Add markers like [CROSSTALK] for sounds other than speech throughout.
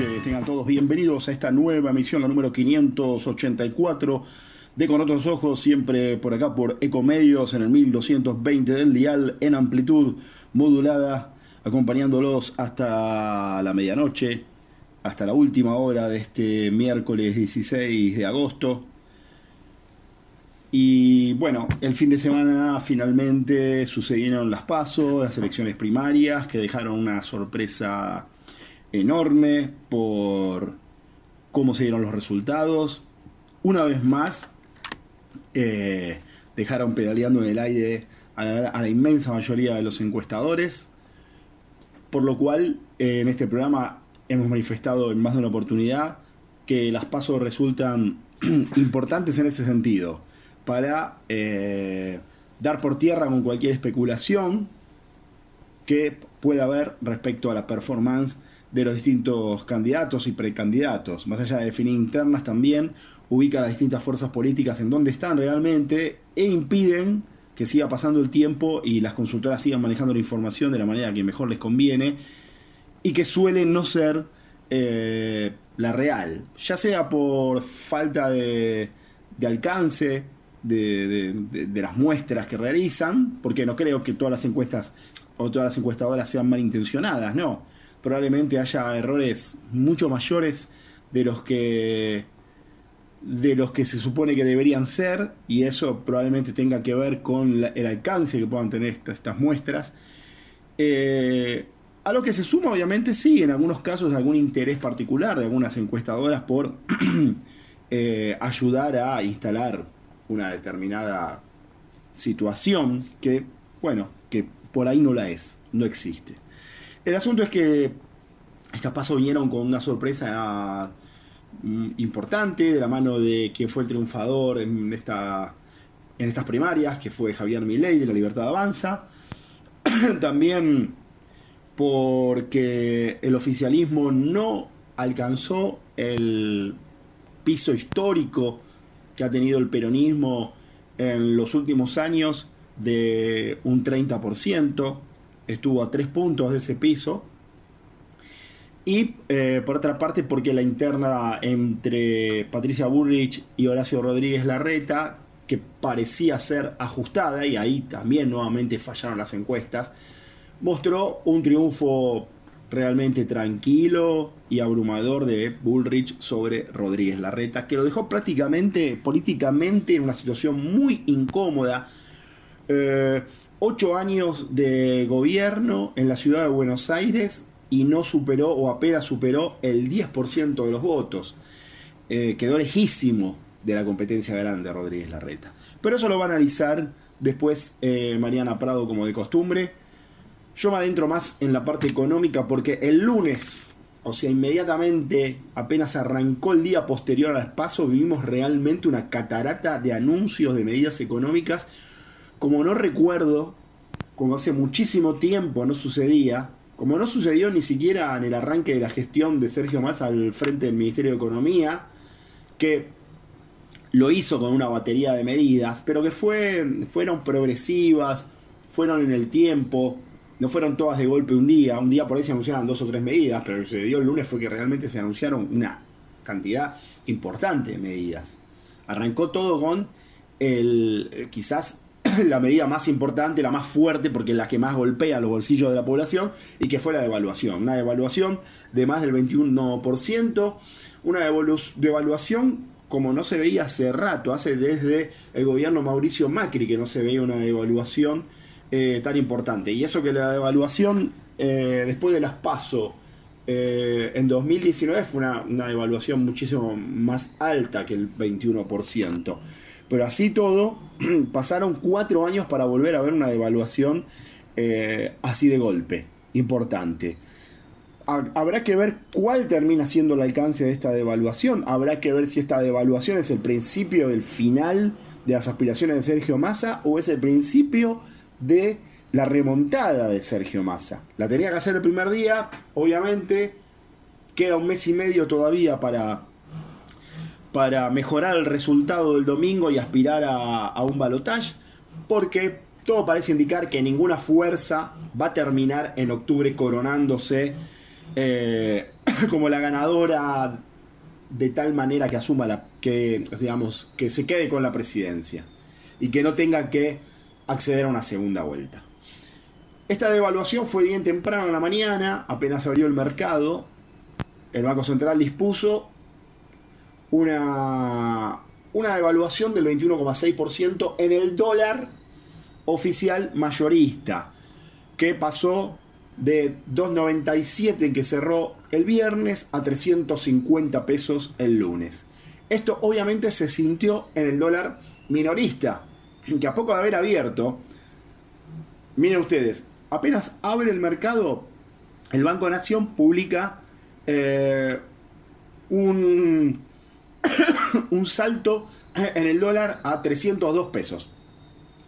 noches, tengan todos bienvenidos a esta nueva emisión, la número 584 de Con Otros Ojos, siempre por acá por Ecomedios en el 1220 del dial en amplitud modulada, acompañándolos hasta la medianoche, hasta la última hora de este miércoles 16 de agosto. Y bueno, el fin de semana finalmente sucedieron las pasos, las elecciones primarias, que dejaron una sorpresa enorme por cómo se dieron los resultados. Una vez más, eh, dejaron pedaleando en el aire a la, inmensa mayoría de los encuestadores, por lo cual eh, en este programa hemos manifestado en más de una oportunidad que las pasos resultan [CLEARS THROAT] importantes en ese sentido, para eh, dar por tierra con cualquier especulación que pueda haber respecto a la performance de los distintos candidatos y precandidatos. Más allá de definir internas también, ubica las distintas fuerzas políticas en donde están realmente e impiden que siga pasando el tiempo y las consultoras sigan manejando la información de la manera que mejor les conviene y que suele no ser eh, la real, ya sea por falta de, alcance de, de, las muestras que realizan, porque no creo que todas las encuestas o todas las encuestadoras sean malintencionadas, no probablemente haya errores mucho mayores de los que de los que se supone que deberían ser y eso probablemente tenga que ver con el alcance que puedan tener estas, muestras. Eh, a lo que se suma obviamente sí, en algunos casos algún interés particular de algunas encuestadoras por [CLEARS THROAT] eh, ayudar a instalar una determinada situación que, bueno, que por ahí no la es, no existe. El asunto es que estas pasos vinieron con una sorpresa mm, importante de la mano de quien fue el triunfador en, esta, en estas primarias, que fue Javier Milei de la Libertad Avanza. [CLEARS THROAT] También porque el oficialismo no alcanzó el piso histórico que ha tenido el peronismo en los últimos años de un 30% estuvo a tres puntos de ese piso. Y eh, por otra parte, porque la interna entre Patricia Burrich y Horacio Rodríguez Larreta, que parecía ser ajustada, y ahí también nuevamente fallaron las encuestas, mostró un triunfo realmente tranquilo y abrumador de Bullrich sobre Rodríguez Larreta, que lo dejó prácticamente políticamente en una situación muy incómoda. Eh, ocho años de gobierno en la ciudad de Buenos Aires y no superó o apenas superó el 10% de los votos. Eh, quedó lejísimo de la competencia grande Rodríguez Larreta. Pero eso lo va a analizar después eh, Mariana Prado como de costumbre. Yo me adentro más en la parte económica porque el lunes, o sea, inmediatamente apenas arrancó el día posterior al paso, vivimos realmente una catarata de anuncios de medidas económicas como no recuerdo, como hace muchísimo tiempo no sucedía, como no sucedió ni siquiera en el arranque de la gestión de Sergio Massa al frente del Ministerio de Economía, que lo hizo con una batería de medidas, pero que fue, fueron progresivas, fueron en el tiempo, no fueron todas de golpe un día, un día por ahí se anunciaban dos o tres medidas, pero lo que sucedió el lunes fue que realmente se anunciaron una cantidad importante de medidas. Arrancó todo con el quizás [CLEARS THROAT] la medida más importante, la más fuerte, porque es la que más golpea los bolsillos de la población, y que fue la devaluación. Una devaluación de más del 21%, una devaluación como no se veía hace rato, hace desde el gobierno Mauricio Macri que no se veía una devaluación eh, tan importante. Y eso que la devaluación eh, después de las PASO eh, en 2019 fue una, una devaluación muchísimo más alta que el 21%. Pero así todo, [CLEARS THROAT] pasaron cuatro años para volver a ver una devaluación eh, así de golpe, importante. Habrá que ver cuál termina siendo el alcance de esta devaluación. Habrá que ver si esta devaluación es el principio del final de las aspiraciones de Sergio Massa o es el principio de la remontada de Sergio Massa. La tenía que hacer el primer día, obviamente. Queda un mes y medio todavía para para mejorar el resultado del domingo y aspirar a, un balotaje, porque todo parece indicar que ninguna fuerza va a terminar en octubre coronándose eh, [COUGHS] como la ganadora de tal manera que asuma la que digamos que se quede con la presidencia y que no tenga que acceder a una segunda vuelta. Esta devaluación fue bien temprano en la mañana, apenas abrió el mercado, el Banco Central dispuso una, una devaluación del 21,6% en el dólar oficial mayorista, que pasó de 2,97 en que cerró el viernes a 350 pesos el lunes. Esto obviamente se sintió en el dólar minorista, que a poco de haber abierto, miren ustedes, apenas abre el mercado, el Banco Nación publica eh, un, [COUGHS] un salto en el dólar a 302 pesos.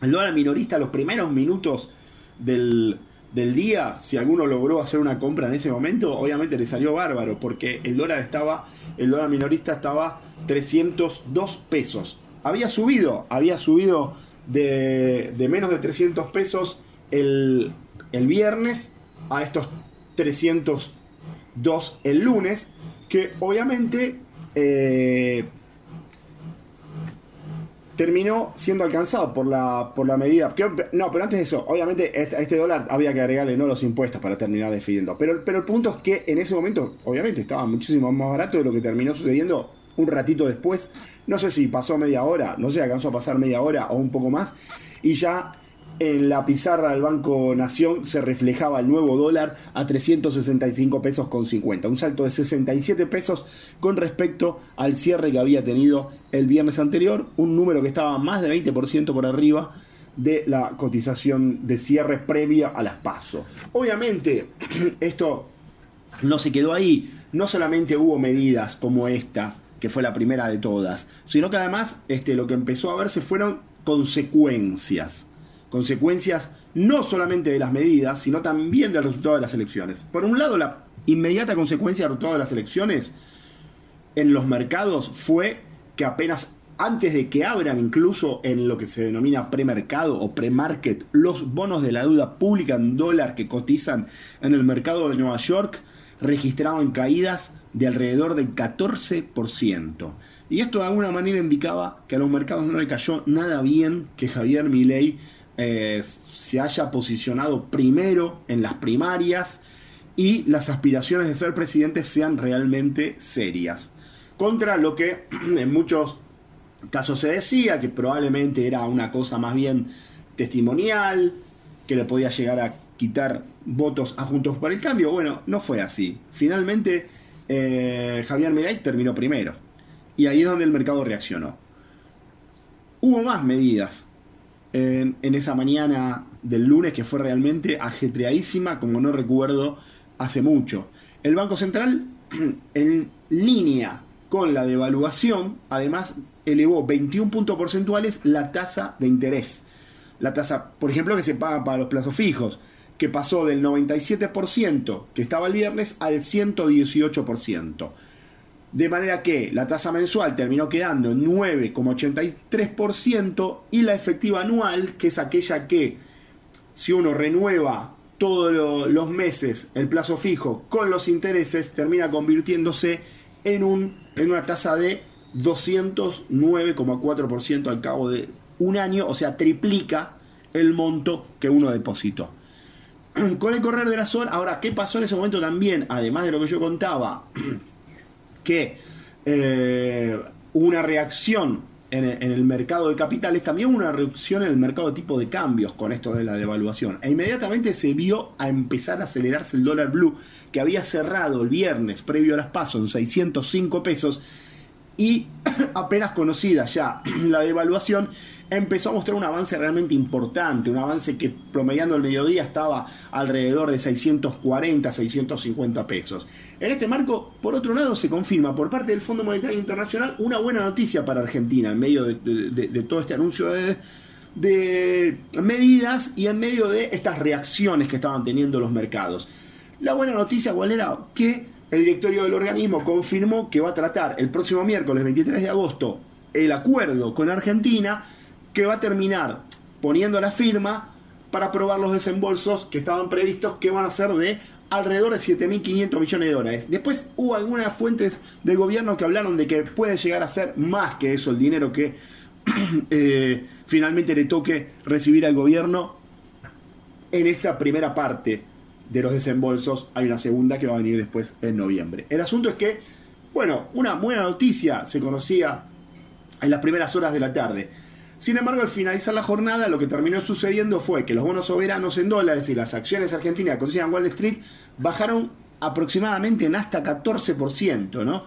El dólar minorista, los primeros minutos del, del día, si alguno logró hacer una compra en ese momento, obviamente le salió bárbaro, porque el dólar estaba, el dólar minorista estaba 302 pesos. Había subido, había subido de, de menos de 300 pesos el, el viernes a estos 302 el lunes, que obviamente eh, terminó siendo alcanzado por la, por la medida. no, pero antes de eso, obviamente a este, este dólar había que agregarle no los impuestos para terminar definiendo. Pero, pero el punto es que en ese momento, obviamente, estaba muchísimo más barato de lo que terminó sucediendo un ratito después. No sé si pasó media hora, no sé, alcanzó a pasar media hora o un poco más. Y ya en la pizarra del Banco Nación se reflejaba el nuevo dólar a 365 pesos con 50, un salto de 67 pesos con respecto al cierre que había tenido el viernes anterior, un número que estaba más de 20% por arriba de la cotización de cierre previa a las PASO. Obviamente, [CLEARS THROAT] esto no se quedó ahí, no solamente hubo medidas como esta, que fue la primera de todas, sino que además este, lo que empezó a verse fueron consecuencias consecuencias no solamente de las medidas, sino también del resultado de las elecciones. Por un lado, la inmediata consecuencia del resultado de las elecciones en los mercados fue que apenas antes de que abran incluso en lo que se denomina premercado o premarket los bonos de la deuda pública en dólar que cotizan en el mercado de Nueva York registraban caídas de alrededor del 14%. Y esto de alguna manera indicaba que a los mercados no le cayó nada bien que Javier Milei eh, se haya posicionado primero en las primarias y las aspiraciones de ser presidente sean realmente serias. Contra lo que [CLEARS THROAT] en muchos casos se decía, que probablemente era una cosa más bien testimonial, que le podía llegar a quitar votos a Juntos por el Cambio. Bueno, no fue así. Finalmente, eh, Javier Milei terminó primero. Y ahí es donde el mercado reaccionó. Hubo más medidas en, esa mañana del lunes que fue realmente ajetreadísima, como no recuerdo hace mucho. El Banco Central, [CLEARS THROAT] en línea con la devaluación, además elevó 21 puntos porcentuales la tasa de interés. La tasa, por ejemplo, que se paga para los plazos fijos, que pasó del 97% que estaba el viernes al 118%. De manera que la tasa mensual terminó quedando en 9,83% y la efectiva anual, que es aquella que si uno renueva todos los meses el plazo fijo con los intereses, termina convirtiéndose en, un, en una tasa de 209,4% al cabo de un año, o sea, triplica el monto que uno depositó. [CLEARS THROAT] Con el correr de la zona, ahora, ¿qué pasó en ese momento también? Además de lo que yo contaba, [CLEARS THROAT] que eh, una reacción en el, mercado de capitales, también una reacción en el mercado de tipo de cambios con esto de la devaluación. E inmediatamente se vio a empezar a acelerarse el dólar blue, que había cerrado el viernes previo a las pasos en 605 pesos, y [COUGHS] apenas conocida ya [COUGHS] la devaluación, empezó a mostrar un avance realmente importante, un avance que promediando el mediodía estaba alrededor de 640, 650 pesos. En este marco, por otro lado, se confirma por parte del Fondo Monetario Internacional una buena noticia para Argentina en medio de, todo este anuncio de, de medidas y en medio de estas reacciones que estaban teniendo los mercados. La buena noticia, ¿cuál era? Que el directorio del organismo confirmó que va a tratar el próximo miércoles 23 de agosto el acuerdo con Argentina va a terminar poniendo la firma para aprobar los desembolsos que estaban previstos que van a ser de alrededor de 7.500 millones de dólares. Después hubo algunas fuentes del gobierno que hablaron de que puede llegar a ser más que eso el dinero que [CLEARS THROAT] eh, finalmente le toque recibir al gobierno en esta primera parte de los desembolsos. Hay una segunda que va a venir después en noviembre. El asunto es que, bueno, una buena noticia se conocía en las primeras horas de la tarde. Sin embargo, al finalizar la jornada, lo que terminó sucediendo fue que los bonos soberanos en dólares y las acciones argentinas que en Wall Street bajaron aproximadamente en hasta 14%, ¿no?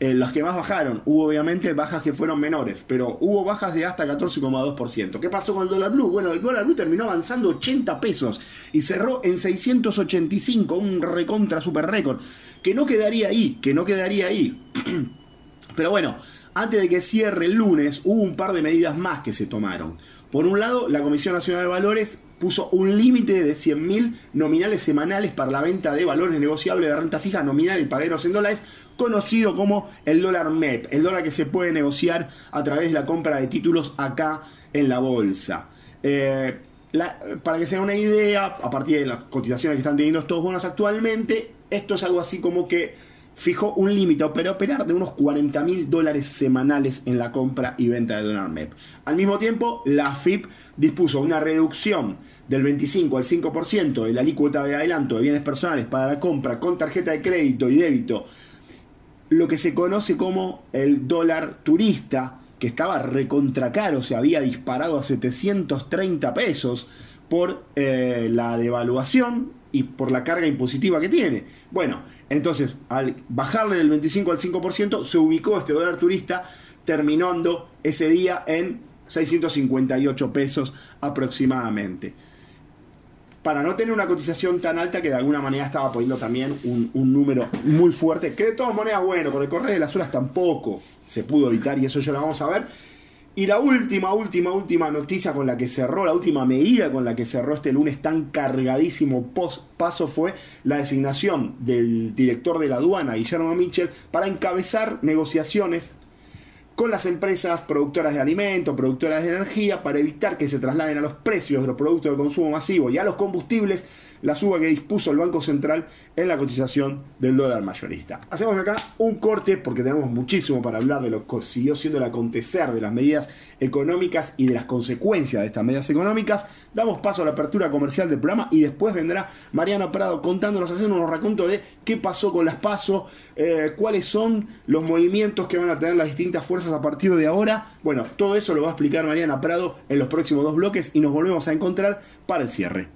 Eh, las que más bajaron, hubo obviamente bajas que fueron menores, pero hubo bajas de hasta 14,2%. ¿Qué pasó con el dólar blue? Bueno, el dólar blue terminó avanzando 80 pesos y cerró en 685, un recontra super récord, que no quedaría ahí, que no quedaría ahí. [CLEARS THROAT] pero bueno, antes de que cierre el lunes, hubo un par de medidas más que se tomaron. Por un lado, la Comisión Nacional de Valores puso un límite de 100.000 nominales semanales para la venta de valores negociables de renta fija nominal y pagaderos en dólares, conocido como el dólar MEP, el dólar que se puede negociar a través de la compra de títulos acá en la bolsa. Eh, para que se den una idea, a partir de las cotizaciones que están teniendo estos bonos actualmente, esto es algo así como que fijó un límite para operar de unos 40 mil dólares semanales en la compra y venta de dólar MEP. Al mismo tiempo, la FIP dispuso una reducción del 25 al 5% de la alícuota de adelanto de bienes personales para la compra con tarjeta de crédito y débito, lo que se conoce como el dólar turista, que estaba recontra caro, se había disparado a 730 pesos por eh, la devaluación y por la carga impositiva que tiene. Bueno, entonces al bajarle del 25 al 5% se ubicó este dólar turista terminando ese día en 658 pesos aproximadamente. Para no tener una cotización tan alta que de alguna manera estaba poniendo también un, número muy fuerte, que de todas maneras, bueno, con el correr de las horas tampoco se pudo evitar y eso ya lo vamos a ver. Y la última, última, última noticia con la que cerró, la última medida con la que cerró este lunes tan cargadísimo post paso fue la designación del director de la aduana, Guillermo Mitchell, para encabezar negociaciones con las empresas productoras de alimentos, productoras de energía, para evitar que se trasladen a los precios de los productos de consumo masivo y a los combustibles la suba que dispuso el Banco Central en la cotización del dólar mayorista. Hacemos acá un corte porque tenemos muchísimo para hablar de lo que siguió siendo el acontecer de las medidas económicas y de las consecuencias de estas medidas económicas. Damos paso a la apertura comercial del programa y después vendrá Mariano Prado contándonos, haciendo unos racontos de qué pasó con las PASO, eh, cuáles son los movimientos que van a tener las distintas fuerzas a partir de ahora. Bueno, todo eso lo va a explicar Mariana Prado en los próximos dos bloques y nos volvemos a encontrar para el cierre.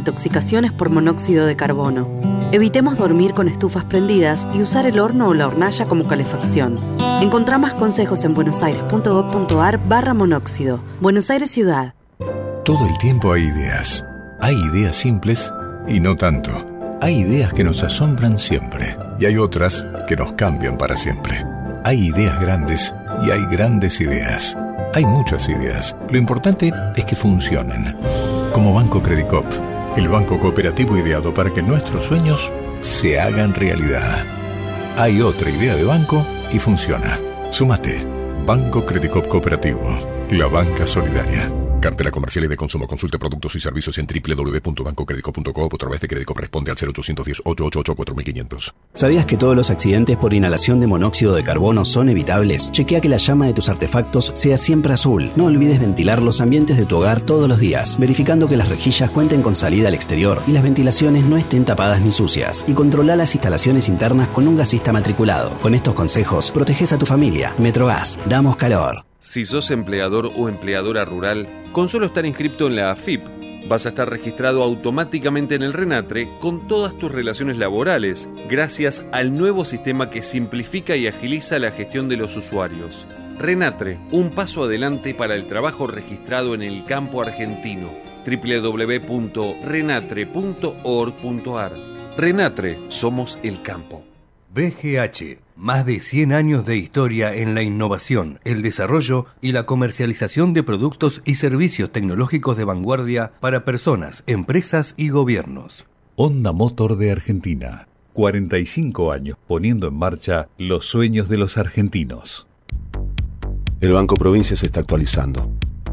intoxicaciones por monóxido de carbono. Evitemos dormir con estufas prendidas y usar el horno o la hornalla como calefacción. Encontrá más consejos en buenosaires.gov.ar barra monóxido. Buenos Aires Ciudad. Todo el tiempo hay ideas. Hay ideas simples y no tanto. Hay ideas que nos asombran siempre y hay otras que nos cambian para siempre. Hay ideas grandes y hay grandes ideas. Hay muchas ideas. Lo importante es que funcionen. Como Banco Credicop el banco cooperativo ideado para que nuestros sueños se hagan realidad. Hay otra idea de banco y funciona. Sumate. Banco Credicop Cooperativo. La banca solidaria. Cartela comercial y de consumo. Consulte productos y servicios en www.bancocredico.com o través de crédito responde al 0810 888 4500. ¿Sabías que todos los accidentes por inhalación de monóxido de carbono son evitables? Chequea que la llama de tus artefactos sea siempre azul. No olvides ventilar los ambientes de tu hogar todos los días, verificando que las rejillas cuenten con salida al exterior y las ventilaciones no estén tapadas ni sucias. Y controla las instalaciones internas con un gasista matriculado. Con estos consejos, proteges a tu familia. Metrogas, damos calor. Si sos empleador o empleadora rural, con solo estar inscrito en la AFIP, vas a estar registrado automáticamente en el RENATRE con todas tus relaciones laborales, gracias al nuevo sistema que simplifica y agiliza la gestión de los usuarios. RENATRE, un paso adelante para el trabajo registrado en el campo argentino. www.renatre.org.ar Renatre, somos el campo. BGH, más de 100 años de historia en la innovación, el desarrollo y la comercialización de productos y servicios tecnológicos de vanguardia para personas, empresas y gobiernos. Honda Motor de Argentina. 45 años poniendo en marcha los sueños de los argentinos. El Banco Provincia se está actualizando.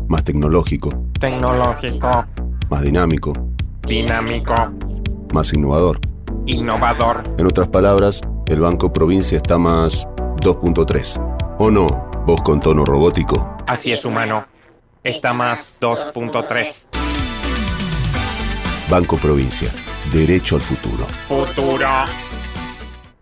Más tecnológico. Tecnológico. Más dinámico. Dinámico. Más innovador. Innovador. En otras palabras, el Banco Provincia está más 2.3. ¿O no? Vos con tono robótico. Así es, humano. Está más 2.3. Banco Provincia. Derecho al futuro. Futuro.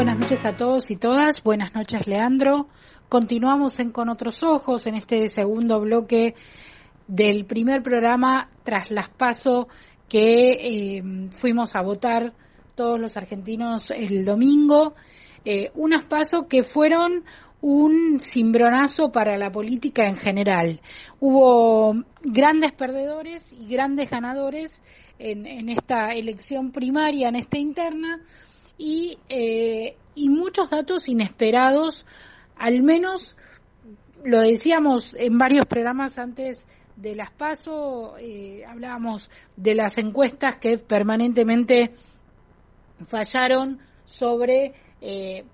Buenas noches a todos y todas. Buenas noches, Leandro. Continuamos en Con otros ojos en este segundo bloque del primer programa tras las paso que eh, fuimos a votar todos los argentinos el domingo. Eh, unas pasos que fueron un cimbronazo para la política en general. Hubo grandes perdedores y grandes ganadores en, en esta elección primaria, en esta interna y, eh, y muchos datos inesperados, al menos lo decíamos en varios programas antes de las PASO, eh, hablábamos de las encuestas que permanentemente fallaron sobre eh,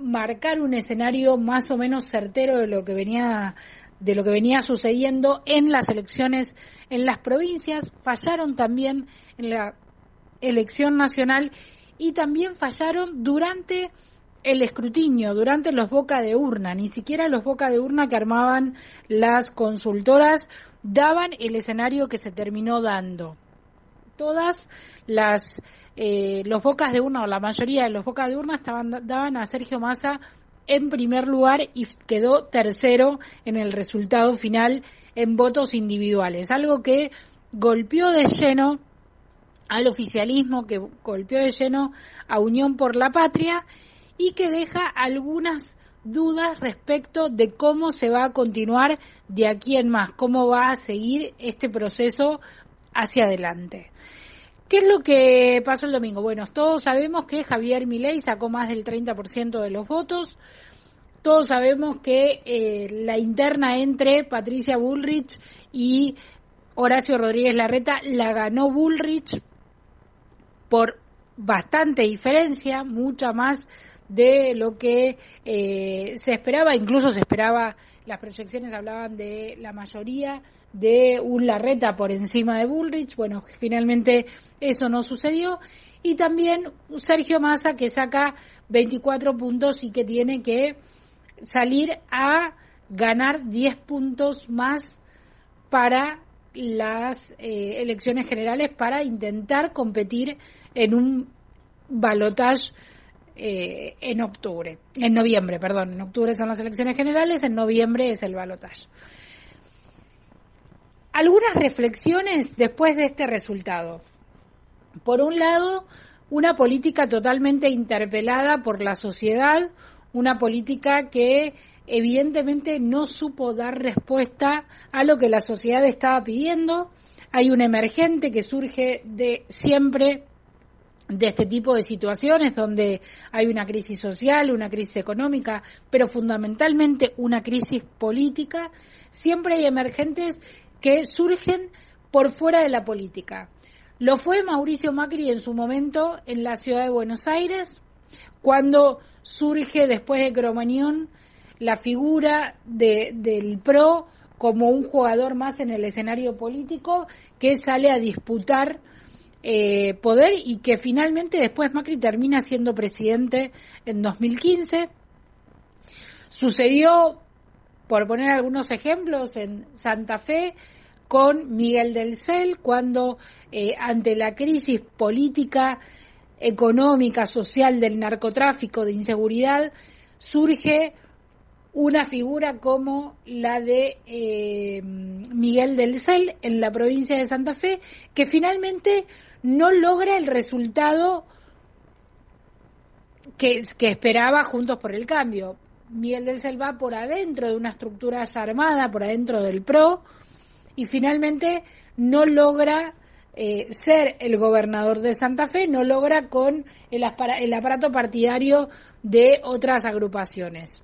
marcar un escenario más o menos certero de lo que venía de lo que venía sucediendo en las elecciones en las provincias, fallaron también en la elección nacional y también fallaron durante el escrutinio, durante los boca de urna. Ni siquiera los boca de urna que armaban las consultoras daban el escenario que se terminó dando. Todas las eh, los bocas de urna o la mayoría de los bocas de urna estaban daban a Sergio Massa en primer lugar y quedó tercero en el resultado final en votos individuales, algo que golpeó de lleno al oficialismo que golpeó de lleno a Unión por la Patria y que deja algunas dudas respecto de cómo se va a continuar de aquí en más, cómo va a seguir este proceso hacia adelante. ¿Qué es lo que pasó el domingo? Bueno, todos sabemos que Javier Milei sacó más del 30% de los votos. Todos sabemos que eh, la interna entre Patricia Bullrich y Horacio Rodríguez Larreta la ganó Bullrich por bastante diferencia, mucha más de lo que eh, se esperaba, incluso se esperaba, las proyecciones hablaban de la mayoría de un Larreta por encima de Bullrich, bueno, finalmente eso no sucedió, y también Sergio Massa que saca 24 puntos y que tiene que salir a ganar 10 puntos más para las eh, elecciones generales para intentar competir en un balotage eh, en octubre, en noviembre, perdón, en octubre son las elecciones generales, en noviembre es el balotage. Algunas reflexiones después de este resultado. Por un lado, una política totalmente interpelada por la sociedad, una política que evidentemente no supo dar respuesta a lo que la sociedad estaba pidiendo. Hay un emergente que surge de siempre de este tipo de situaciones donde hay una crisis social, una crisis económica, pero fundamentalmente una crisis política, siempre hay emergentes que surgen por fuera de la política. Lo fue Mauricio Macri en su momento en la ciudad de Buenos Aires, cuando surge después de Cromañón la figura de, del PRO como un jugador más en el escenario político que sale a disputar eh, poder y que finalmente después Macri termina siendo presidente en 2015. Sucedió, por poner algunos ejemplos, en Santa Fe con Miguel del Cel, cuando eh, ante la crisis política, económica, social del narcotráfico, de inseguridad, surge una figura como la de eh, Miguel del Cel en la provincia de Santa Fe, que finalmente no logra el resultado que, esperaba Juntos por el Cambio. Miguel del Cel va por adentro de una estructura armada, por adentro del PRO, y finalmente no logra eh, ser el gobernador de Santa Fe, no logra con el, el aparato partidario de otras agrupaciones.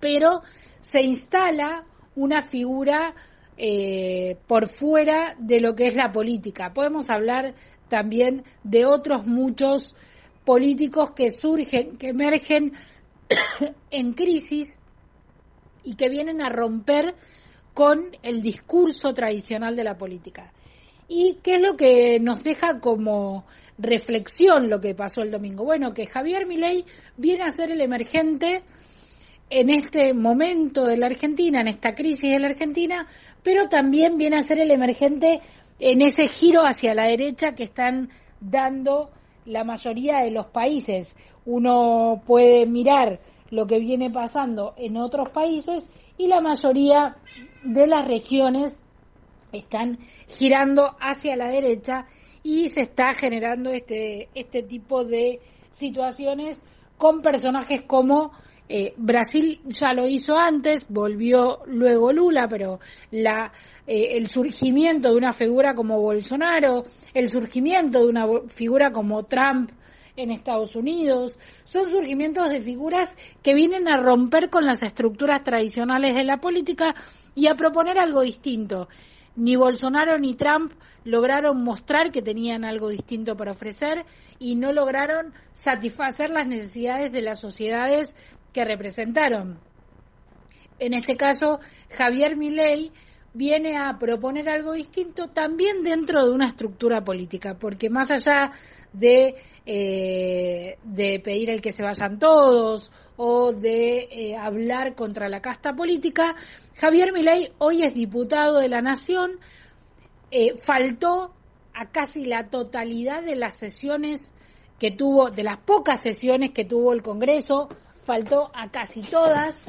Pero se instala una figura eh, por fuera de lo que es la política. Podemos hablar también de otros muchos políticos que surgen, que emergen [COUGHS] en crisis y que vienen a romper con el discurso tradicional de la política. ¿Y qué es lo que nos deja como reflexión lo que pasó el domingo? Bueno, que Javier Milei viene a ser el emergente en este momento de la Argentina, en esta crisis de la Argentina, pero también viene a ser el emergente en ese giro hacia la derecha que están dando la mayoría de los países. Uno puede mirar lo que viene pasando en otros países y la mayoría de las regiones están girando hacia la derecha y se está generando este, este tipo de situaciones con personajes como eh, Brasil ya lo hizo antes, volvió luego Lula, pero eh, el surgimiento de una figura como Bolsonaro, el surgimiento de una figura como Trump en Estados Unidos, son surgimientos de figuras que vienen a romper con las estructuras tradicionales de la política y a proponer algo distinto. Ni Bolsonaro ni Trump lograron mostrar que tenían algo distinto para ofrecer y no lograron satisfacer las necesidades de las sociedades que representaron. En este caso, Javier Milei viene a proponer algo distinto también dentro de una estructura política, porque más allá de, eh, de pedir el que se vayan todos o de eh, hablar contra la casta política, Javier Milei hoy es diputado de la Nación, eh, faltó a casi la totalidad de las sesiones que tuvo, de las pocas sesiones que tuvo el Congreso, faltó a casi todas,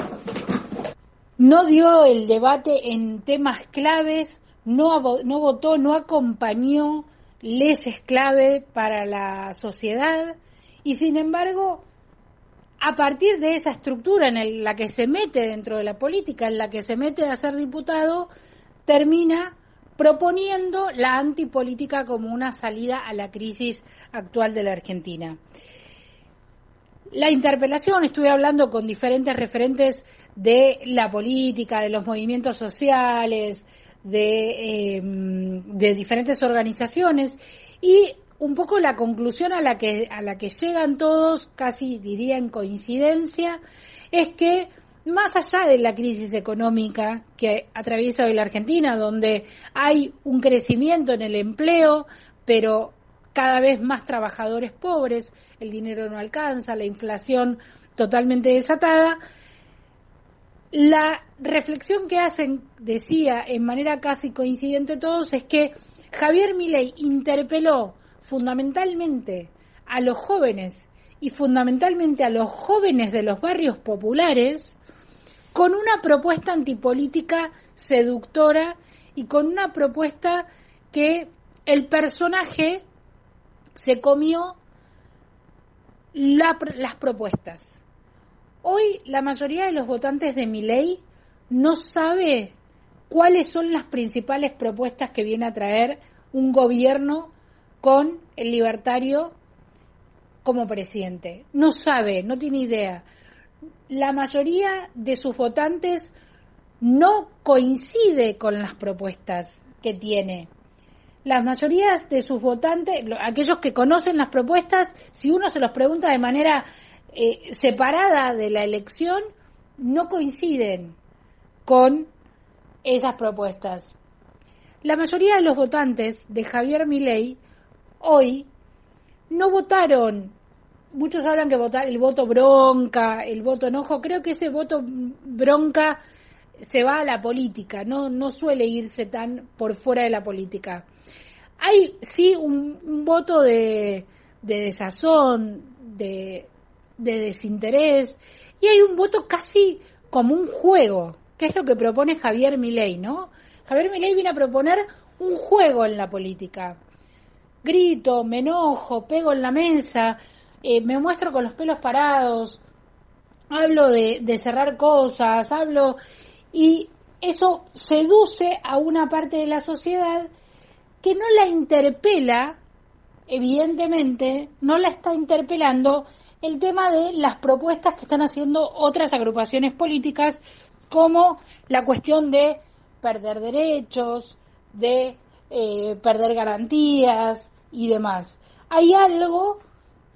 no dio el debate en temas claves, no, no votó, no acompañó leyes clave para la sociedad y sin embargo, a partir de esa estructura en la que se mete dentro de la política, en la que se mete a ser diputado, termina proponiendo la antipolítica como una salida a la crisis actual de la Argentina la interpelación, estuve hablando con diferentes referentes de la política, de los movimientos sociales, de, em, de diferentes organizaciones y un poco la conclusión a la que a la que llegan todos, casi diría en coincidencia, es que más allá de la crisis económica que atraviesa hoy la Argentina, donde hay un crecimiento en el empleo, pero cada vez más trabajadores pobres, el dinero no alcanza, la inflación totalmente desatada. La reflexión que hacen, decía en manera casi coincidente todos, es que Javier Milei interpeló fundamentalmente a los jóvenes y fundamentalmente a los jóvenes de los barrios populares con una propuesta antipolítica seductora y con una propuesta que el personaje se comió las propuestas. Hoy la mayoría de los votantes de mi ley no sabe cuáles son las principales propuestas que viene a traer un gobierno con el libertario como presidente. No sabe, no tiene idea. La mayoría de sus votantes no coincide con las propuestas que tiene la mayoría de sus votantes, aquellos que conocen las propuestas, si uno se los pregunta de manera eh, separada de la elección, no coinciden con esas propuestas. La mayoría de los votantes de Javier Milei hoy no votaron. Muchos hablan que votar el voto bronca, el voto enojo. Creo que ese voto bronca se va a la política, no, no suele irse tan por fuera de la política. Hay sí un, voto de, de desazón, de, de desinterés, y hay un voto casi como un juego, que es lo que propone Javier Milei, ¿no? Javier Milei viene a proponer un juego en la política. Grito, me enojo, pego en la mesa, eh, me muestro con los pelos parados, hablo de cerrar cosas, hablo y eso seduce a una parte de la sociedad que no la interpela, evidentemente, no la está interpelando el tema de las propuestas que están haciendo otras agrupaciones políticas, como la cuestión de perder derechos, de eh, perder garantías y demás. Hay algo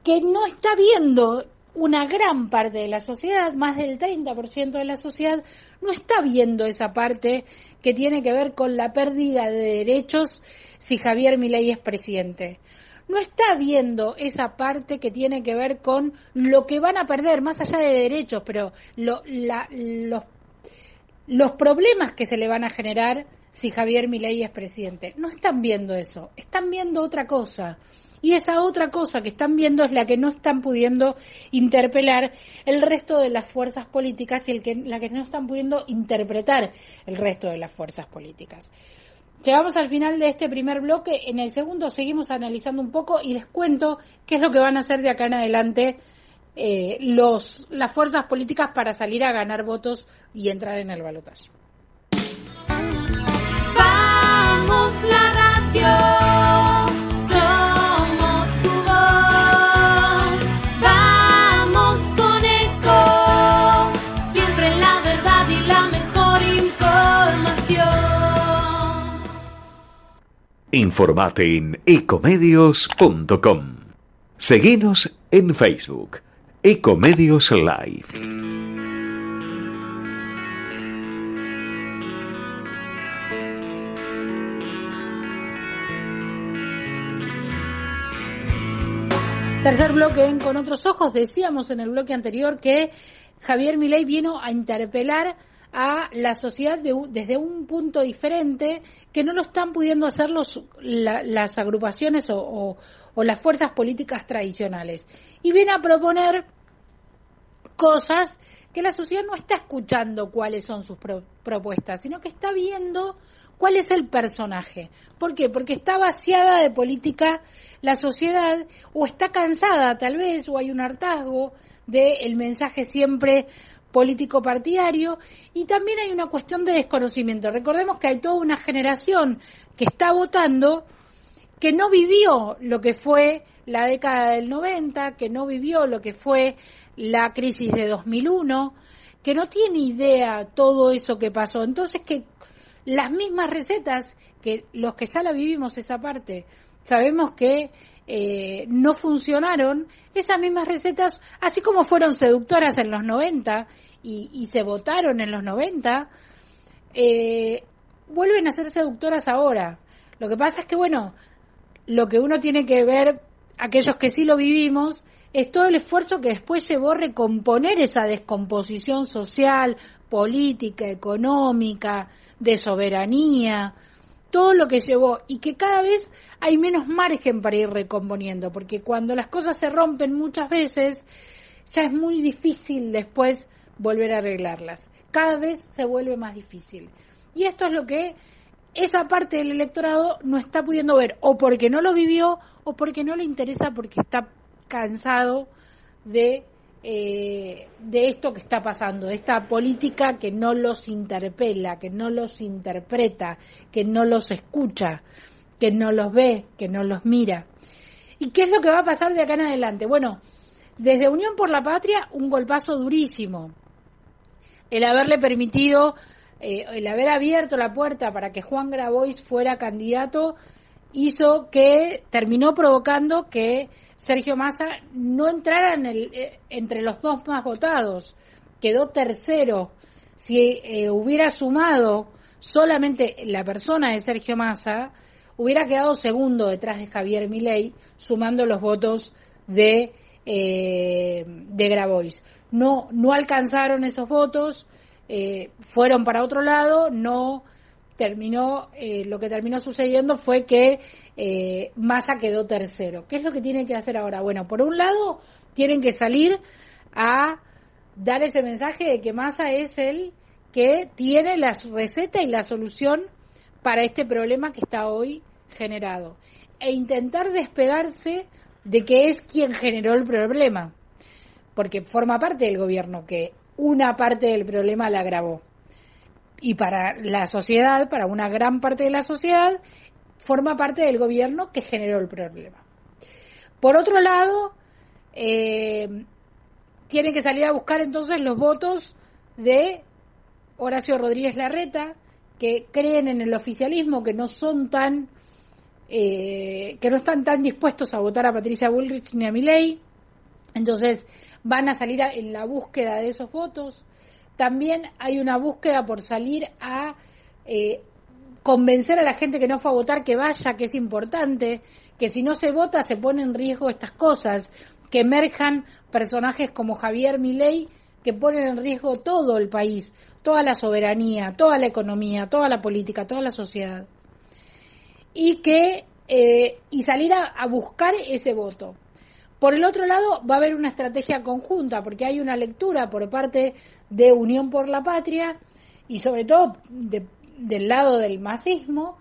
que no está viendo una gran parte de la sociedad, más del 30% de la sociedad, no está viendo esa parte que tiene que ver con la pérdida de derechos si Javier Milei es presidente. No está viendo esa parte que tiene que ver con lo que van a perder, más allá de derechos, pero los, los problemas que se le van a generar si Javier Milei es presidente. No están viendo eso, están viendo otra cosa. Y esa otra cosa que están viendo es la que no están pudiendo interpelar el resto de las fuerzas políticas y la que no están pudiendo interpretar el resto de las fuerzas políticas. Llegamos al final de este primer bloque. En el segundo seguimos analizando un poco y les cuento qué es lo que van a hacer de acá en adelante eh, los, las fuerzas políticas para salir a ganar votos y entrar en el balotaje. Vamos la Informate en ecomedios.com. Seguinos en Facebook, Ecomedios Live. Tercer bloque en Con otros ojos. Decíamos en el bloque anterior que Javier Milei vino a interpelar a la sociedad desde un punto diferente que no lo están pudiendo hacer los, las agrupaciones o, las fuerzas políticas tradicionales. Y viene a proponer cosas que la sociedad no está escuchando cuáles son sus propuestas, sino que está viendo cuál es el personaje. ¿Por qué? Porque está vaciada de política la sociedad o está cansada tal vez o hay un hartazgo del mensaje siempre político partidario y también hay una cuestión de desconocimiento. Recordemos que hay toda una generación que está votando que no vivió lo que fue la década del 90, que no vivió lo que fue la crisis de 2001, que no tiene idea todo eso que pasó. Entonces que las mismas recetas que los que ya la vivimos esa parte sabemos que eh, no funcionaron, esas mismas recetas, así como fueron seductoras en los 90 y, se votaron en los 90, eh, vuelven a ser seductoras ahora. Lo que pasa es que, bueno, lo que uno tiene que ver, aquellos que sí lo vivimos, es todo el esfuerzo que después llevó a recomponer esa descomposición social, política, económica, de soberanía, todo lo que llevó y que cada vez hay menos margen para ir recomponiendo, porque cuando las cosas se rompen muchas veces, ya es muy difícil después volver a arreglarlas. Cada vez se vuelve más difícil. Y esto es lo que esa parte del electorado no está pudiendo ver, o porque no lo vivió, o porque no le interesa, porque está cansado de eh, de esto que está pasando, de esta política que no los interpela, que no los interpreta, que no los escucha, que no los ve, que no los mira. ¿Y qué es lo que va a pasar de acá en adelante? Bueno, desde Unión por la Patria, un golpazo durísimo. El haberle permitido, eh, el haber abierto la puerta para que Juan Grabois fuera candidato, hizo que terminó provocando que Sergio Massa no entrara en el, eh, entre los dos más votados, quedó tercero. Si eh, hubiera sumado solamente la persona de Sergio Massa, hubiera quedado segundo detrás de Javier Milei, sumando los votos de, eh, de Grabois. No, no alcanzaron esos votos, fueron para otro lado, no terminó, eh, lo que terminó sucediendo fue que eh, Massa quedó tercero. ¿Qué es lo que tienen que hacer ahora? Bueno, por un lado, tienen que salir a dar ese mensaje de que Massa es el que tiene la receta y la solución para este problema que está hoy generado. E intentar despegarse de que es quien generó el problema, porque forma parte del gobierno que una parte del problema la agravó. Y para la sociedad, para una gran parte de la sociedad, forma parte del gobierno que generó el problema. Por otro lado, eh, tienen que salir a buscar entonces los votos de Horacio Rodríguez Larreta, que creen en el oficialismo, que no son tan, eh, que no están tan dispuestos a votar a Patricia Bullrich ni a Milei. Entonces van a salir en la búsqueda de esos votos. También hay una búsqueda por salir a eh, convencer a la gente que no fue a votar que vaya, que es importante, que si no se vota se pone en riesgo estas cosas, que emerjan personajes como Javier Milei que ponen en riesgo todo el país, toda la soberanía, toda la economía, toda la política, toda la sociedad. Y que eh, y salir a, a buscar ese voto. Por el otro lado, va a haber una estrategia conjunta, porque hay una lectura por parte de Unión por la Patria y sobre todo de- del lado del masismo,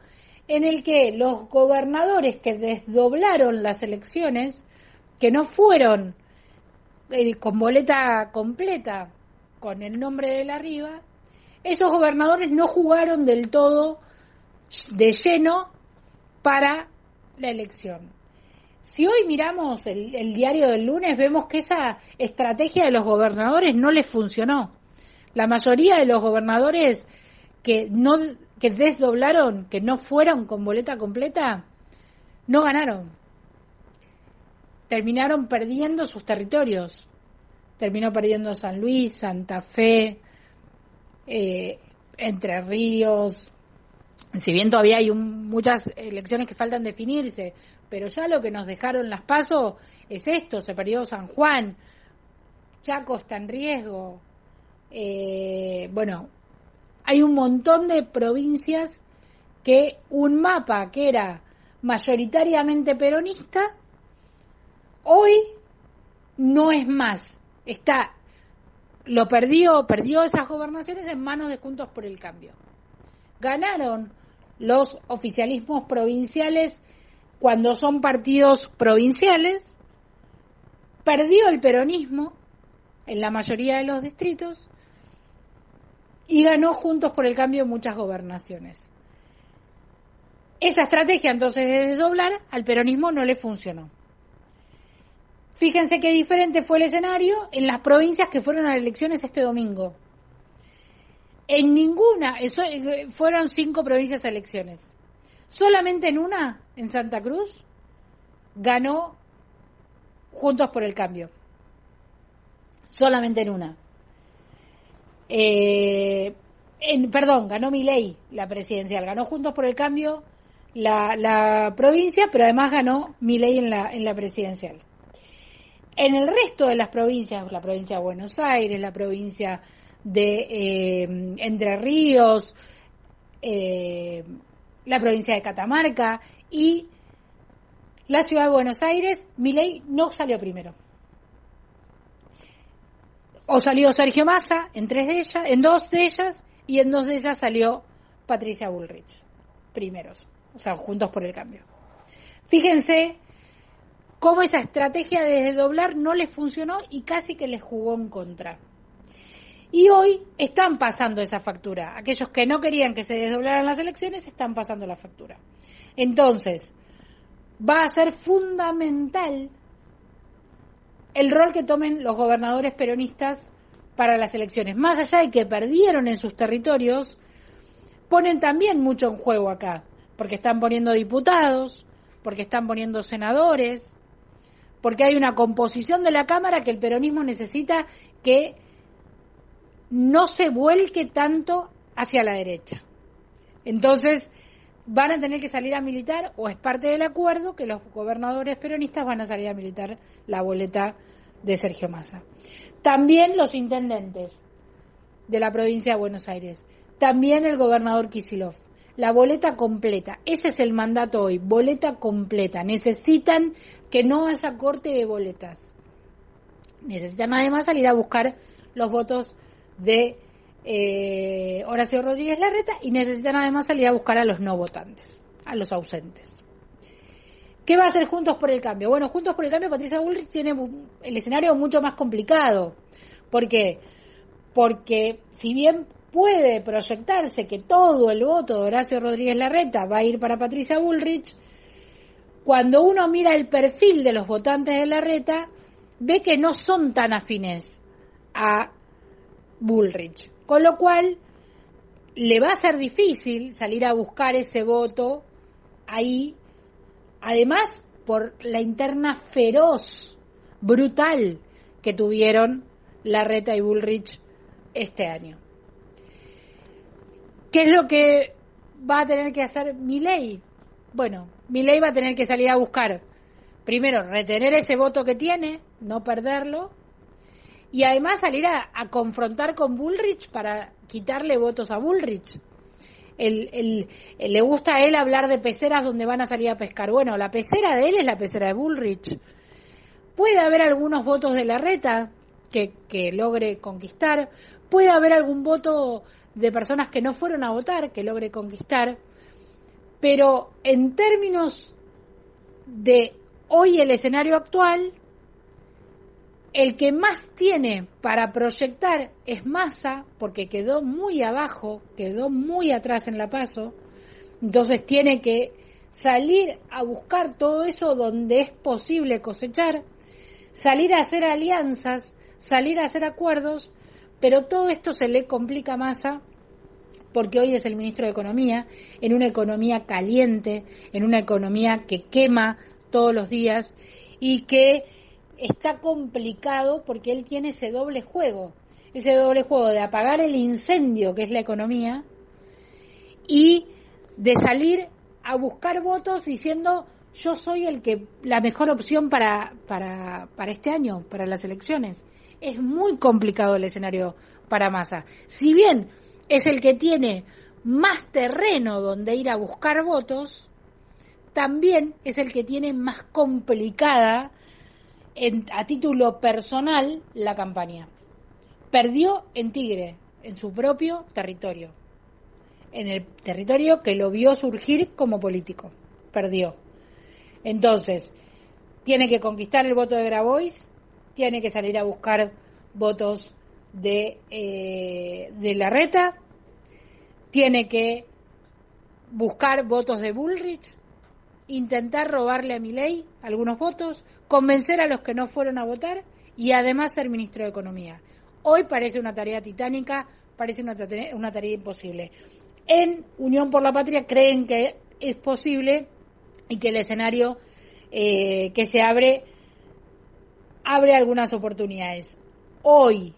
en el que los gobernadores que desdoblaron las elecciones, que no fueron eh, con boleta completa, con el nombre de la arriba, esos gobernadores no jugaron del todo de lleno para la elección. Si hoy miramos el, el diario del lunes, vemos que esa estrategia de los gobernadores no les funcionó. La mayoría de los gobernadores que no que desdoblaron, que no fueron con boleta completa, no ganaron. Terminaron perdiendo sus territorios. Terminó perdiendo San Luis, Santa Fe, eh, Entre Ríos. Si bien todavía hay un- muchas elecciones que faltan definirse, pero ya lo que nos dejaron las pasos es esto, se perdió San Juan, Chaco está en riesgo, eh, bueno, hay un montón de provincias que un mapa que era mayoritariamente peronista, hoy no es más, está, lo perdió, perdió esas gobernaciones en manos de Juntos por el Cambio. Ganaron los oficialismos provinciales cuando son partidos provinciales, perdió el peronismo en la mayoría de los distritos y ganó Juntos por el Cambio muchas gobernaciones. Esa estrategia entonces de desdoblar al peronismo no le funcionó. Fíjense qué diferente fue el escenario en las provincias que fueron a elecciones este domingo. En ninguna, eso, eh, fueron cinco provincias a elecciones. Solamente en una, en Santa Cruz, ganó Juntos por el Cambio. Solamente en una. Eh, en, perdón, ganó Milei la presidencial. Ganó Juntos por el Cambio la, provincia, pero además ganó Milei en la, en la presidencial. En el resto de las provincias, la provincia de Buenos Aires, la provincia de eh, Entre Ríos, eh, la provincia de Catamarca y la ciudad de Buenos Aires, Milei no salió primero. O salió Sergio Massa en tres de ellas, en dos de ellas, y en dos de ellas salió Patricia Bullrich, primeros, o sea, juntos por el cambio. Fíjense cómo esa estrategia de desdoblar no les funcionó y casi que les jugó en contra. Y hoy están pasando esa factura. Aquellos que no querían que se desdoblaran las elecciones están pasando la factura. Entonces, va a ser fundamental el rol que tomen los gobernadores peronistas para las elecciones. Más allá de que perdieron en sus territorios, ponen también mucho en juego acá, porque están poniendo diputados, porque están poniendo senadores, porque hay una composición de la Cámara que el peronismo necesita que no se vuelque tanto hacia la derecha. Entonces, van a tener que salir a militar o es parte del acuerdo que los gobernadores peronistas van a salir a militar la boleta de Sergio Massa. También los intendentes de la provincia de Buenos Aires, también el gobernador Kisilov. La boleta completa, ese es el mandato hoy, boleta completa. Necesitan que no haya corte de boletas. Necesitan además salir a buscar los votos de eh, Horacio Rodríguez Larreta y necesitan además salir a buscar a los no votantes, a los ausentes. ¿Qué va a hacer Juntos por el Cambio? Bueno, Juntos por el Cambio, Patricia Bullrich tiene el escenario mucho más complicado. ¿Por qué? Porque si bien puede proyectarse que todo el voto de Horacio Rodríguez Larreta va a ir para Patricia Bullrich, cuando uno mira el perfil de los votantes de Larreta, ve que no son tan afines a Bullrich. Con lo cual, le va a ser difícil salir a buscar ese voto ahí, además por la interna feroz, brutal que tuvieron Larreta y Bullrich este año. ¿Qué es lo que va a tener que hacer Milei? Bueno, Milei va a tener que salir a buscar, primero, retener ese voto que tiene, no perderlo, y además salir a, a confrontar con Bullrich para quitarle votos a Bullrich. El, el- le gusta a él hablar de peceras donde van a salir a pescar. Bueno, la pecera de él es la pecera de Bullrich. Puede haber algunos votos de la reta que, que logre conquistar. Puede haber algún voto de personas que no fueron a votar que logre conquistar. Pero en términos de hoy el escenario actual, el que más tiene para proyectar es Massa, porque quedó muy abajo, quedó muy atrás en la paso, entonces tiene que salir a buscar todo eso donde es posible cosechar, salir a hacer alianzas, salir a hacer acuerdos, pero todo esto se le complica a Massa porque hoy es el ministro de Economía, en una economía caliente, en una economía que quema todos los días y que está complicado porque él tiene ese doble juego, ese doble juego de apagar el incendio que es la economía y de salir a buscar votos diciendo yo soy el que la mejor opción para, para, para este año, para las elecciones. Es muy complicado el escenario para Massa. Si bien es el que tiene más terreno donde ir a buscar votos, también es el que tiene más complicada en- a título personal la campaña. Perdió en Tigre, en su propio territorio, en el territorio que lo vio surgir como político. Perdió. Entonces, tiene que conquistar el voto de Grabois, tiene que salir a buscar votos de, eh, de la reta, tiene que buscar votos de Bullrich, intentar robarle a Milei algunos votos, convencer a los que no fueron a votar y además ser ministro de Economía. Hoy parece una tarea titánica, parece una, una tarea imposible. En Unión por la Patria creen que es posible y que el escenario eh, que se abre abre algunas oportunidades. Hoy,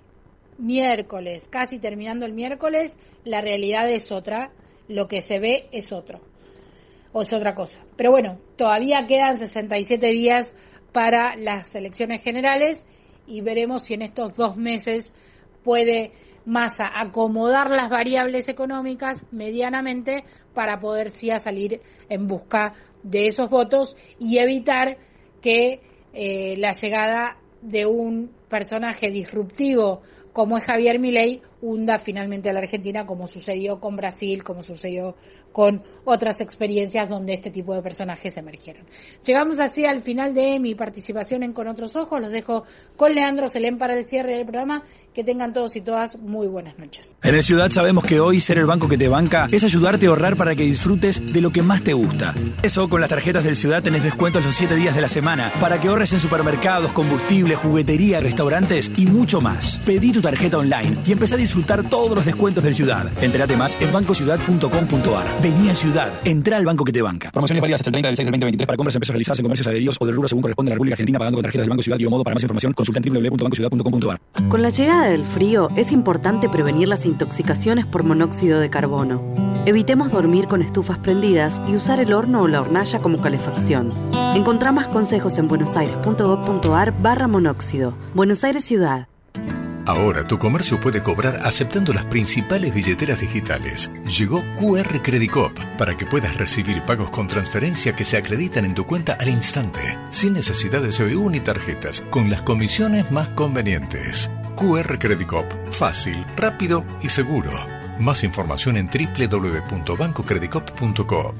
miércoles, casi terminando el miércoles, la realidad es otra, lo que se ve es otro, o es otra cosa. Pero bueno, todavía quedan 67 días para las elecciones generales y veremos si en estos dos meses puede Massa acomodar las variables económicas medianamente para poder sí salir en busca de esos votos y evitar que eh, la llegada de un personaje disruptivo como es Javier Milei hunda finalmente a la Argentina como sucedió con Brasil, como sucedió con otras experiencias donde este tipo de personajes emergieron. Llegamos así al final de mi participación en Con Otros Ojos. Los dejo con Leandro Selén para el cierre del programa. Que tengan todos y todas muy buenas noches. En el Ciudad sabemos que hoy ser el banco que te banca es ayudarte a ahorrar para que disfrutes de lo que más te gusta. Eso, con las tarjetas del Ciudad tenés descuentos los 7 días de la semana para que ahorres en supermercados, combustible, juguetería, restaurantes y mucho más. Pedí tu tarjeta online y empecé a disfrutar todos los descuentos del Ciudad. Entérate más en bancociudad.com.ar. Vení al Ciudad, entra al banco que te banca. Promociones válidas hasta el 30 del 6 del 2023 para compras en pesos realizadas en comercios adheridos o del rubro según corresponde a la República Argentina pagando con tarjetas del Banco Ciudad y o modo. Para más información consulta en www.bancociudad.com.ar. Con la llegada del frío es importante prevenir las intoxicaciones por monóxido de carbono. Evitemos dormir con estufas prendidas y usar el horno o la hornalla como calefacción. Encontrá más consejos en buenosaires.gov.ar barra monóxido. Buenos Aires Ciudad. Ahora tu comercio puede cobrar aceptando las principales billeteras digitales. Llegó QR Credit Cop para que puedas recibir pagos con transferencia que se acreditan en tu cuenta al instante, sin necesidad de CBU ni tarjetas, con las comisiones más convenientes. QR Credit Cop, fácil, rápido y seguro. Más información en www.bancocreditcop.coop.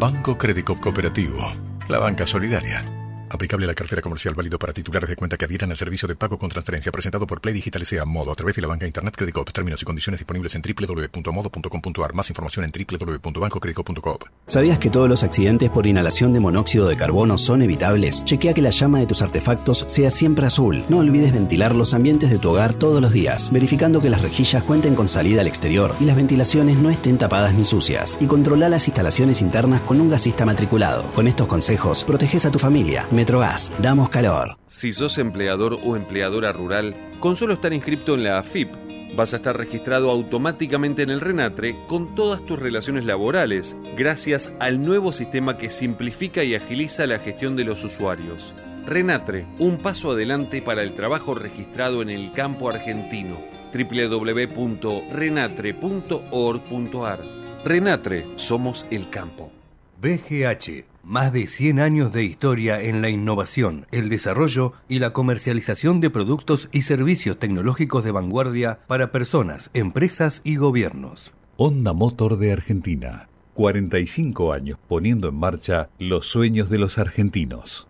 Banco Credit Cop Cooperativo. La banca solidaria. Aplicable la cartera comercial válido para titulares de cuenta que adhieran al servicio de pago con transferencia presentado por Play Digital SEA Modo a través de la banca Internet Credit Cop. Términos y condiciones disponibles en www.modo.com.ar. Más información en www.bancocreditcop.coop. ¿Sabías que todos los accidentes por inhalación de monóxido de carbono son evitables? Chequea que la llama de tus artefactos sea siempre azul. No olvides ventilar los ambientes de tu hogar todos los días, verificando que las rejillas cuenten con salida al exterior y las ventilaciones no estén tapadas ni sucias. Y controla las instalaciones internas con un gasista matriculado. Con estos consejos, proteges a tu familia. Metrogas, damos calor. Si sos empleador o empleadora rural, con solo estar inscrito en la AFIP, vas a estar registrado automáticamente en el RENATRE con todas tus relaciones laborales, gracias al nuevo sistema que simplifica y agiliza la gestión de los usuarios. RENATRE, un paso adelante para el trabajo registrado en el campo argentino. www.renatre.org.ar RENATRE, somos el campo. BGH, más de 100 años de historia en la innovación, el desarrollo y la comercialización de productos y servicios tecnológicos de vanguardia para personas, empresas y gobiernos. Honda Motor de Argentina. 45 años poniendo en marcha los sueños de los argentinos.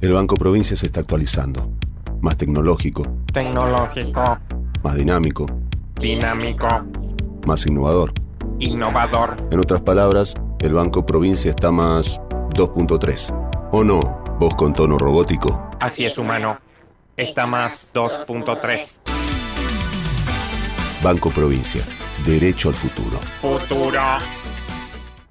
El Banco Provincia se está actualizando. Más tecnológico, Tecnológico, más dinámico, dinámico, más innovador. innovador. En otras palabras, el Banco Provincia está más 2.3. ¿O no? Vos con tono robótico. Así es, humano. Está más 2.3. Banco Provincia. Derecho al futuro. Futuro.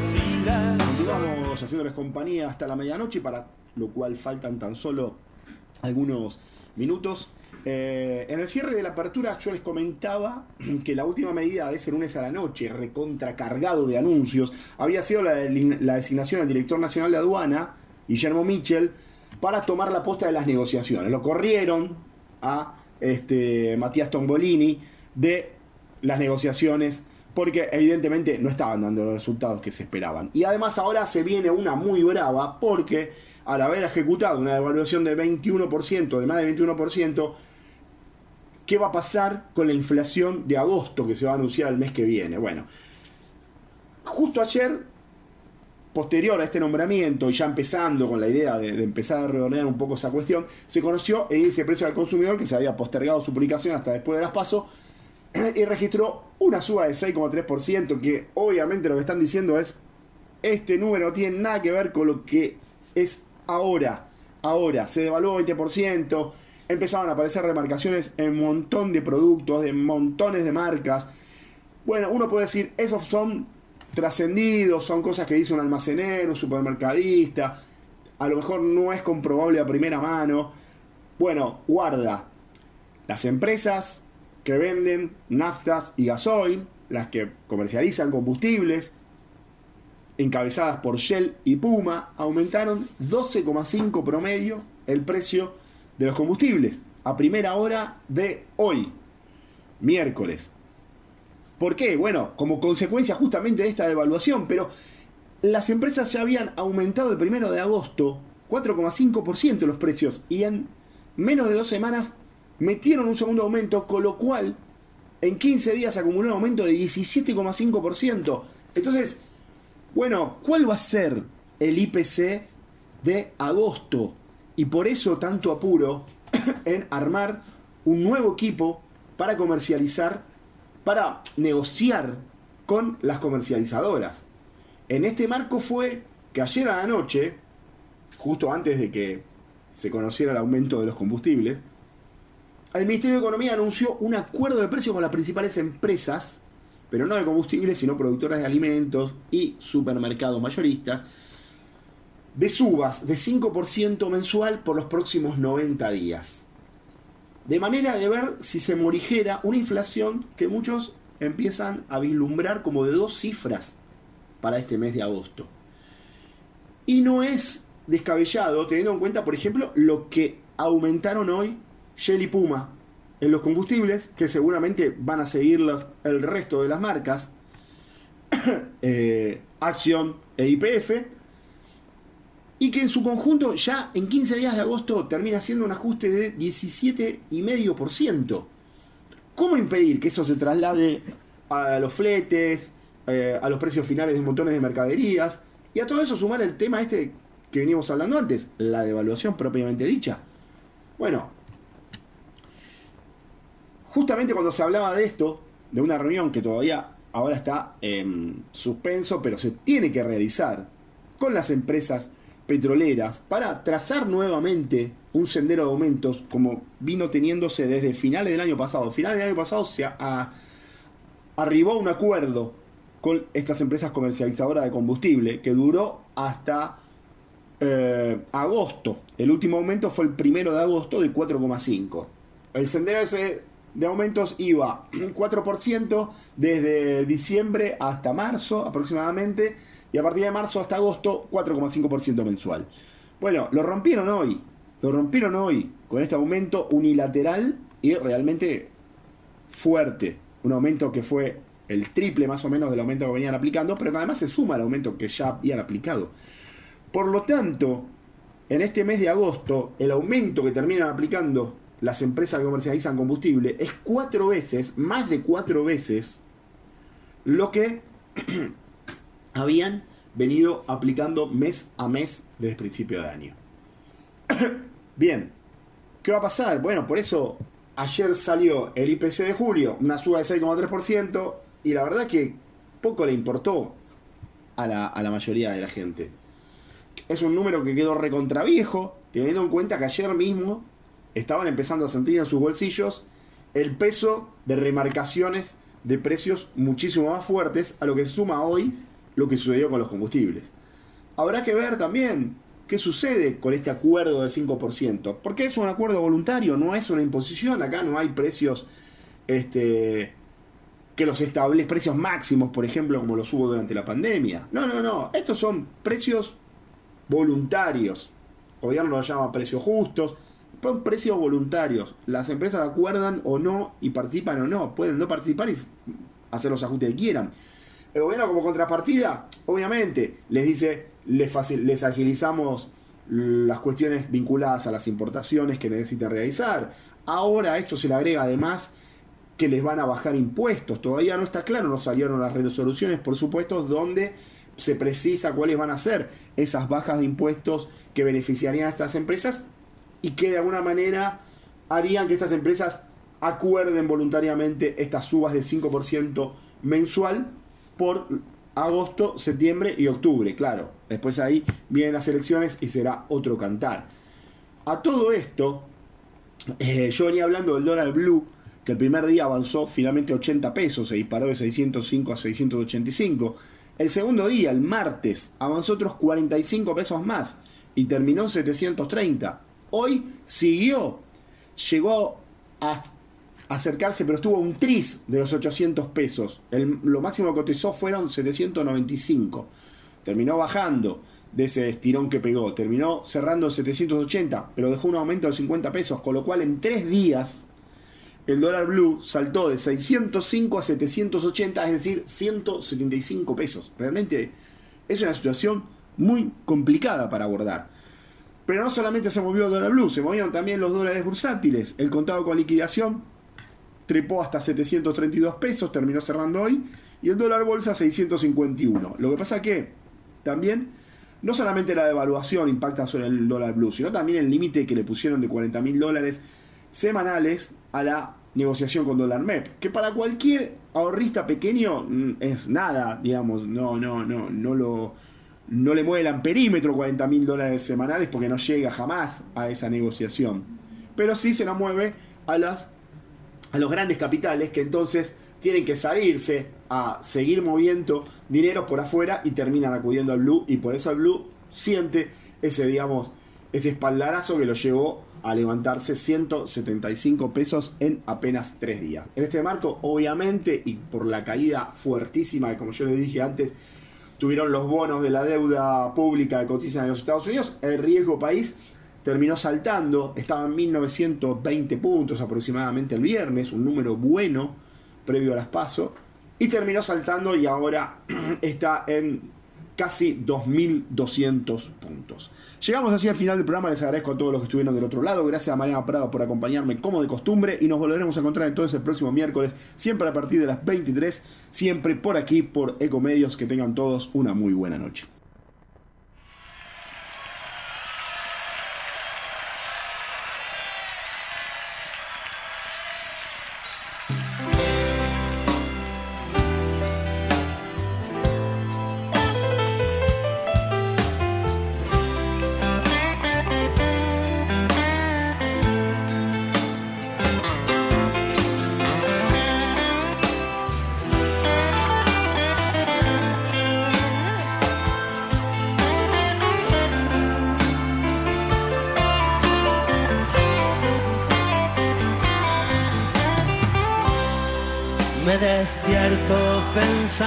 Vacía. Continuamos haciéndoles compañía hasta la medianoche, para lo cual faltan tan solo algunos minutos. Eh, en el cierre de la apertura yo les comentaba [CLEARS THROAT] que la última medida de ese lunes a la noche, recontracargado de anuncios, había sido la, de- la designación del director nacional de aduana, Guillermo Mitchell, para tomar la posta de las negociaciones. Lo corrieron a este, Matías Tombolini de las negociaciones porque evidentemente no estaban dando los resultados que se esperaban. Y además ahora se viene una muy brava porque al haber ejecutado una devaluación de 21%, de más de 21%, ¿qué va a pasar con la inflación de agosto que se va a anunciar el mes que viene? Bueno, justo ayer, posterior a este nombramiento y ya empezando con la idea de, empezar a redondear un poco esa cuestión, se conoció el índice de precio al consumidor que se había postergado su publicación hasta después de las pasos y registró una suba de 6,3% que obviamente lo que están diciendo es este número no tiene nada que ver con lo que es ahora. Ahora se devaluó 20%, empezaban a aparecer remarcaciones en un montón de productos, de montones de marcas. Bueno, uno puede decir, esos son trascendidos, son cosas que dice un almacenero, un supermercadista, a lo mejor no es comprobable a primera mano. Bueno, guarda. Las empresas que venden naftas y gasoil, las que comercializan combustibles, encabezadas por Shell y Puma, aumentaron 12,5 promedio el precio de los combustibles a primera hora de hoy, miércoles. ¿Por qué? Bueno, como consecuencia justamente de esta devaluación, pero las empresas ya habían aumentado el primero de agosto 4,5% los precios y en menos de dos semanas metieron un segundo aumento, con lo cual en 15 días acumuló un aumento de 17,5%. Entonces, bueno, ¿cuál va a ser el IPC de agosto? Y por eso tanto apuro [COUGHS] en armar un nuevo equipo para comercializar, para negociar con las comercializadoras. En este marco fue que ayer a la noche, justo antes de que se conociera el aumento de los combustibles, el Ministerio de Economía anunció un acuerdo de precios con las principales empresas, pero no de combustibles, sino productoras de alimentos y supermercados mayoristas, de subas de 5% mensual por los próximos 90 días. De manera de ver si se morigera una inflación que muchos empiezan a vislumbrar como de dos cifras para este mes de agosto. Y no es descabellado teniendo en cuenta, por ejemplo, lo que aumentaron hoy Shell y Puma en los combustibles, que seguramente van a seguir las- el resto de las marcas, [COUGHS] eh, Action e IPF, y que en su conjunto ya en 15 días de agosto termina siendo un ajuste de 17,5%. ¿Cómo impedir que eso se traslade a los fletes, eh, a los precios finales de montones de mercaderías? Y a todo eso sumar el tema este que veníamos hablando antes, la devaluación propiamente dicha. Bueno, justamente cuando se hablaba de esto, de una reunión que todavía ahora está en suspenso, pero se tiene que realizar con las empresas petroleras para trazar nuevamente un sendero de aumentos como vino teniéndose desde finales del año pasado. Finales del año pasado se a- arribó un acuerdo con estas empresas comercializadoras de combustible que duró hasta eh, agosto. El último aumento fue el primero de agosto de 4,5. El sendero ese de aumentos [CLEARS THROAT] un 4% desde diciembre hasta marzo aproximadamente y a partir de marzo hasta agosto 4,5% mensual. Bueno, lo rompieron hoy. Lo rompieron hoy con este aumento unilateral y realmente fuerte. Un aumento que fue el triple más o menos del aumento que venían aplicando, pero que además se suma al aumento que ya habían aplicado. Por lo tanto, en este mes de agosto, el aumento que terminan aplicando las empresas que comercializan combustible es cuatro veces, más de cuatro veces, lo que [CLEARS THROAT] habían venido aplicando mes a mes desde principio de año. [CLEARS THROAT] Bien, ¿qué va a pasar? Bueno, por eso ayer salió el IPC de julio, una suba de 6,3%, y la verdad que poco le importó a la, a la mayoría de la gente. Es un número que quedó recontraviejo, teniendo en cuenta que ayer mismo estaban empezando a sentir en sus bolsillos el peso de remarcaciones de precios muchísimo más fuertes a lo que se suma hoy lo que sucedió con los combustibles. Habrá que ver también qué sucede con este acuerdo de 5%, porque es un acuerdo voluntario, no es una imposición, acá no hay precios este, que los establece, precios máximos, por ejemplo, como los hubo durante la pandemia. No, no, no, estos son precios voluntarios. El gobierno los llama precios justos, son precios voluntarios. Las empresas acuerdan o no y participan o no. Pueden no participar y hacer los ajustes que quieran. El gobierno como contrapartida, obviamente, les dice, les, facil- les agilizamos las cuestiones vinculadas a las importaciones que necesiten realizar. Ahora esto se le agrega además que les van a bajar impuestos. Todavía no está claro, no salieron las resoluciones, por supuesto, donde se precisa cuáles van a ser esas bajas de impuestos que beneficiarían a estas empresas y que de alguna manera harían que estas empresas acuerden voluntariamente estas subas de 5% mensual por agosto, septiembre y octubre, claro. Después ahí vienen las elecciones y será otro cantar. A todo esto, eh, yo venía hablando del dólar blue, que el primer día avanzó finalmente 80 pesos, se disparó de 605 a 685. El segundo día, el martes, avanzó otros 45 pesos más y terminó en 730. Hoy siguió, llegó a acercarse, pero estuvo un tris de los 800 pesos. El- lo máximo que cotizó fueron 795. Terminó bajando. de ese estirón que pegó. Terminó cerrando en 780, pero dejó un aumento de 50 pesos, con lo cual en tres días el dólar blue saltó de 605 a 780, es decir, 175 pesos. Realmente es una situación muy complicada para abordar. Pero no solamente se movió el dólar blue, se movieron también los dólares bursátiles. El contado con liquidación trepó hasta 732 pesos, terminó cerrando hoy, y el dólar bolsa 651. Lo que pasa que también no solamente la devaluación impacta sobre el dólar blue, sino también el límite que le pusieron de 40 mil dólares semanales a la negociación con dólar MEP, que para cualquier ahorrista pequeño mm, es nada, digamos, no, no, no, no lo no le mueve el amperímetro 40 mil dólares semanales porque no llega jamás a esa negociación. Pero sí se la mueve a las a los grandes capitales que entonces tienen que salirse a seguir moviendo dinero por afuera y terminan acudiendo al Blue y por eso el Blue siente ese digamos ese espaldarazo que lo llevó a levantarse 175 pesos en apenas 3 días. En este marco, obviamente, y por la caída fuertísima que como yo les dije antes, tuvieron los bonos de la deuda pública que cotizan en los Estados Unidos, el riesgo país terminó saltando, estaba en 1920 puntos aproximadamente el viernes, un número bueno previo a las PASO, y terminó saltando y ahora [CLEARS THROAT] está en casi 2.200 puntos. Llegamos así al final del programa, les agradezco a todos los que estuvieron del otro lado, gracias a Mariana Prado por acompañarme como de costumbre y nos volveremos a encontrar entonces el próximo miércoles, siempre a partir de las 23, siempre por aquí, por Ecomedios, que tengan todos una muy buena noche. Si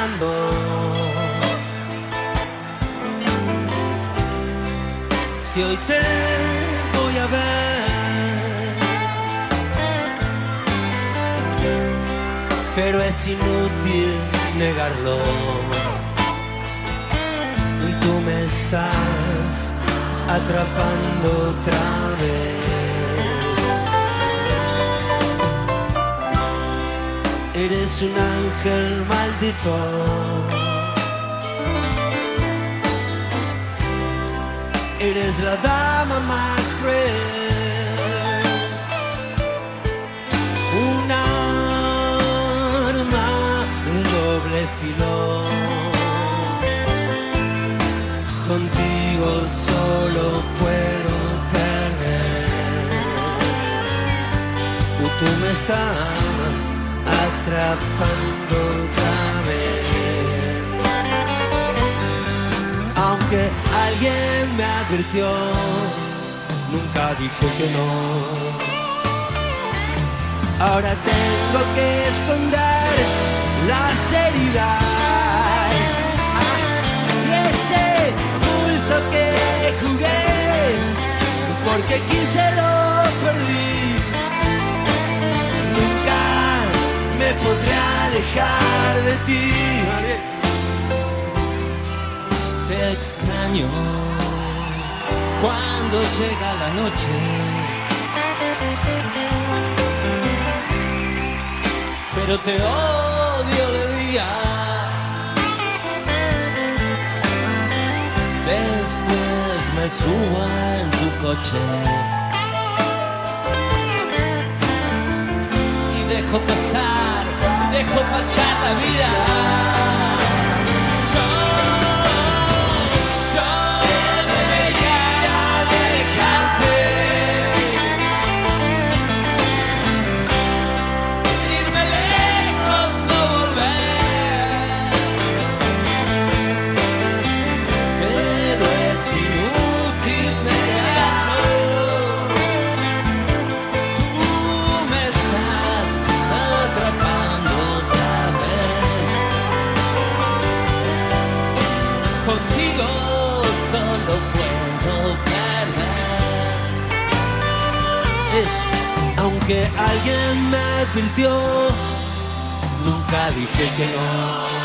hoy te voy a ver, pero es inútil negarlo. Tú me estás atrapando otra vez. Eres un ángel Eres la dama más cruel. Un arma de doble filo. Contigo solo puedo perder. Tú me estás atrapando alguien me advirtió, nunca dije que no. Ahora tengo que esconder las heridas. Ah, y este pulso que jugué, porque quise lo perdí. Nunca me podré alejar de ti. Extraño cuando llega la noche. Pero te odio de día. Después me subo en tu coche. y dejo pasar, dejo pasar la vida. Porque alguien me advirtió. Nunca dije que no.